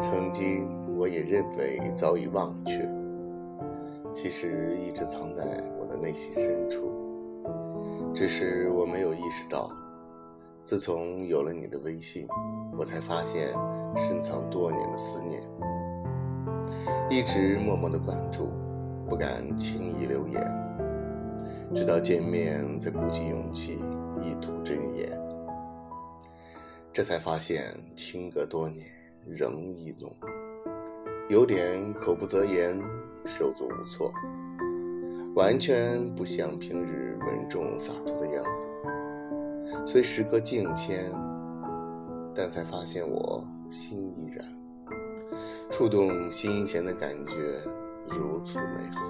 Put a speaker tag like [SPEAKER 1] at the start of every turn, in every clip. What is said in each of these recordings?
[SPEAKER 1] 曾经我也认为早已忘却，其实一直藏在我的内心深处，只是我没有意识到。自从有了你的微信，我才发现深藏多年的思念，一直默默的关注，不敢轻易留言，直到见面才鼓起勇气一吐真言，这才发现情隔多年。仍一浓，有点口不择言，手足无措，完全不像平日稳重洒脱的样子。虽时隔境迁，但才发现我心依然，触动心弦的感觉如此美好。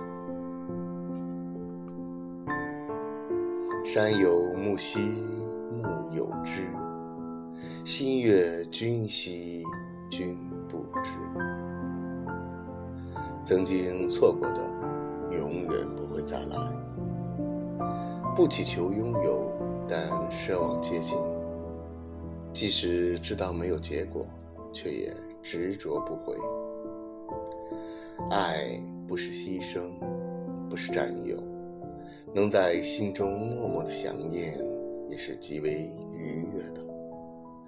[SPEAKER 1] 山有木兮木有枝，心悦君兮。君不知，曾经错过的，永远不会再来。不祈求拥有，但奢望接近。即使知道没有结果，却也执着不悔。爱不是牺牲，不是占有，能在心中默默的想念，也是极为愉悦的。